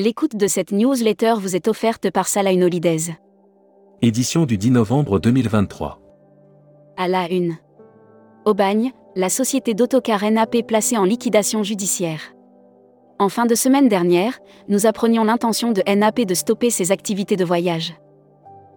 L'écoute de cette newsletter vous est offerte par Salah Holidays. Édition du 10 novembre 2023. À la une. Aubagne, la société d'autocar NAP placée en liquidation judiciaire. En fin de semaine dernière, nous apprenions l'intention de NAP de stopper ses activités de voyage.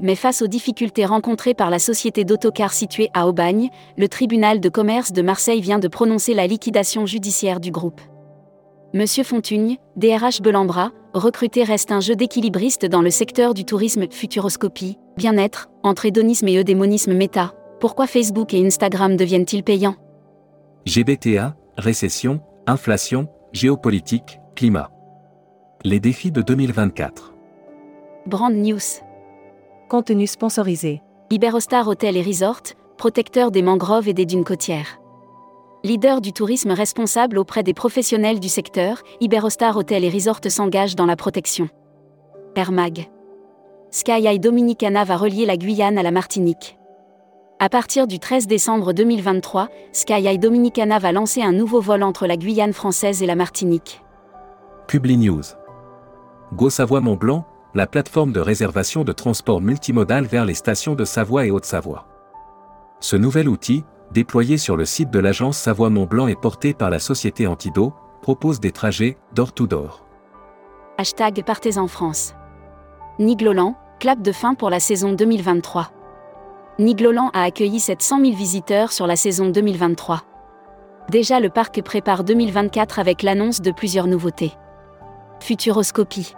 Mais face aux difficultés rencontrées par la société d'autocar située à Aubagne, le tribunal de commerce de Marseille vient de prononcer la liquidation judiciaire du groupe. Monsieur Fontugne, DRH Belambra, recruter reste un jeu d'équilibriste dans le secteur du tourisme futuroscopie, bien-être, entre hédonisme et eudémonisme méta. Pourquoi Facebook et Instagram deviennent-ils payants? GBTA, récession, inflation, géopolitique, climat. Les défis de 2024. Brand News. Contenu sponsorisé. Iberostar Hotel et Resort, protecteur des mangroves et des dunes côtières. Leader du tourisme responsable auprès des professionnels du secteur, Iberostar Hotel et Resort s'engage dans la protection. Air Mag. Sky Dominicana va relier la Guyane à la Martinique. À partir du 13 décembre 2023, Sky Dominicana va lancer un nouveau vol entre la Guyane française et la Martinique. Publi News. Go Savoie Mont Blanc, la plateforme de réservation de transport multimodal vers les stations de Savoie et Haute-Savoie. Ce nouvel outil, déployé sur le site de l'agence Savoie-Mont-Blanc et porté par la société Antido, propose des trajets door-to-door. Hashtag Partez en France. Nigloland, clap de fin pour la saison 2023. Nigloland a accueilli 700 000 visiteurs sur la saison 2023. Déjà le parc prépare 2024 avec l'annonce de plusieurs nouveautés. Futuroscopie.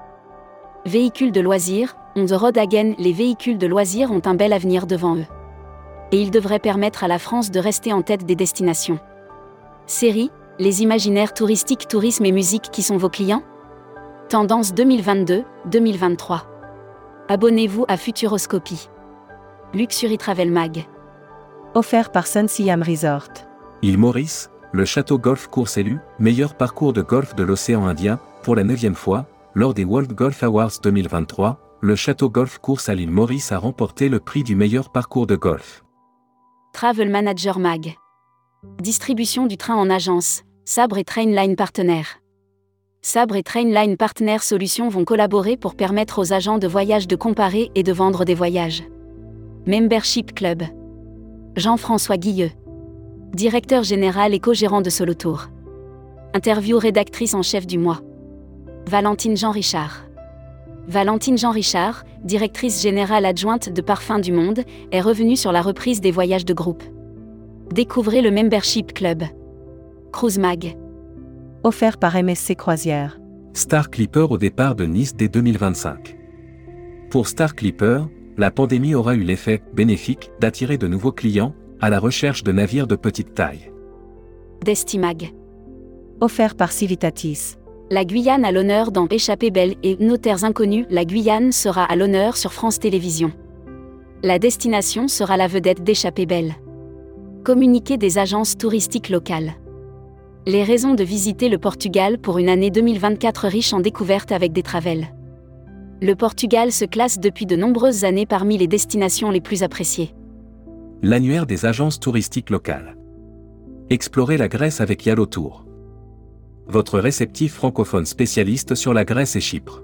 Véhicules de loisirs, on the road again, les véhicules de loisirs ont un bel avenir devant eux et il devrait permettre à la France de rester en tête des destinations. Série, les imaginaires touristiques, tourisme et musique qui sont vos clients? Tendance 2022-2023. Abonnez-vous à Futuroscopie. Luxury Travel Mag. Offert par Sun Siam Resort. Île Maurice, le château golf course élu, meilleur parcours de golf de l'océan Indien, pour la neuvième fois, lors des World Golf Awards 2023, le château golf course à l'île Maurice a remporté le prix du meilleur parcours de golf. Travel Manager Mag. Distribution du train en agence, Sabre et Trainline Partenaire. Sabre et Trainline Partner Solutions vont collaborer pour permettre aux agents de voyage de comparer et de vendre des voyages. Membership Club. Jean-François Guilleux. Directeur général et co-gérant de Solotour. Interview rédactrice en chef du mois. Valentine Jean Richard. Valentine Jean Richard, directrice générale adjointe de Parfums du Monde, est revenue sur la reprise des voyages de groupe. Découvrez le Membership Club. Cruise Mag. Offert par MSC Croisière. Star Clipper au départ de Nice dès 2025. Pour Star Clipper, la pandémie aura eu l'effet bénéfique d'attirer de nouveaux clients à la recherche de navires de petite taille. Destimag. Offert par Civitatis. La Guyane à l'honneur dans Échappée belle et Notaires inconnus. La Guyane sera à l'honneur sur France Télévisions. La destination sera la vedette d'Échappée belle. Communiqué des agences touristiques locales. Les raisons de visiter le Portugal pour une année 2024 riche en découvertes avec des travels. Le Portugal se classe depuis de nombreuses années parmi les destinations les plus appréciées. L'annuaire des agences touristiques locales. Explorez la Grèce avec Yalo Tour votre réceptif francophone spécialiste sur la Grèce et Chypre.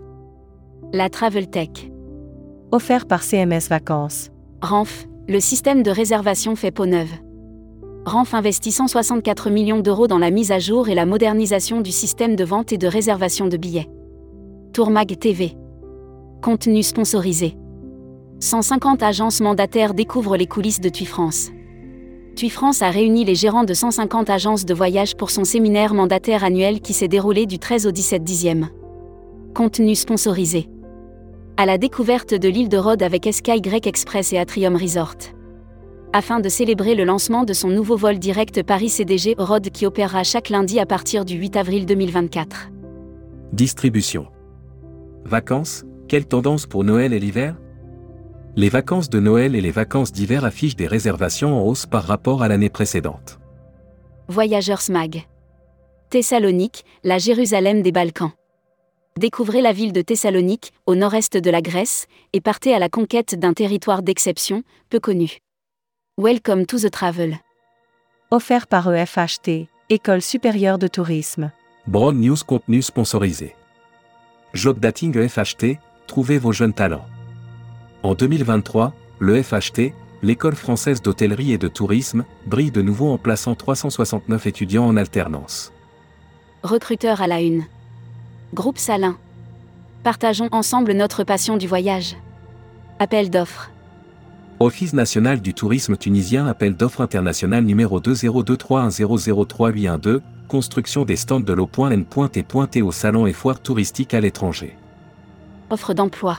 La Travel Tech. Offert par CMS Vacances. RANF, le système de réservation fait peau neuve. RANF investit 164 millions d'euros dans la mise à jour et la modernisation du système de vente et de réservation de billets. Tourmag TV. Contenu sponsorisé. 150 agences mandataires découvrent les coulisses de TUI France. France a réuni les gérants de 150 agences de voyage pour son séminaire mandataire annuel qui s'est déroulé du 13 au 17 dixième. Contenu sponsorisé. À la découverte de l'île de Rhodes avec Sky Express et Atrium Resort. Afin de célébrer le lancement de son nouveau vol direct Paris-CDG Rhodes qui opérera chaque lundi à partir du 8 avril 2024. Distribution. Vacances, quelle tendance pour Noël et l'hiver? Les vacances de Noël et les vacances d'hiver affichent des réservations en hausse par rapport à l'année précédente. Voyageurs Smag. Thessalonique, la Jérusalem des Balkans. Découvrez la ville de Thessalonique, au nord-est de la Grèce, et partez à la conquête d'un territoire d'exception, peu connu. Welcome to the travel. Offert par EFHT, École supérieure de tourisme. Broad News contenu sponsorisé. Job Dating FHT, trouvez vos jeunes talents. En 2023, le FHT, l'école française d'hôtellerie et de tourisme, brille de nouveau en plaçant 369 étudiants en alternance. Recruteur à la une. Groupe Salin. Partageons ensemble notre passion du voyage. Appel d'offres. Office national du tourisme tunisien appel d'offres international numéro 20231003812, construction des stands de l'eau.n.t.t au salon et foires touristiques à l'étranger. Offre d'emploi.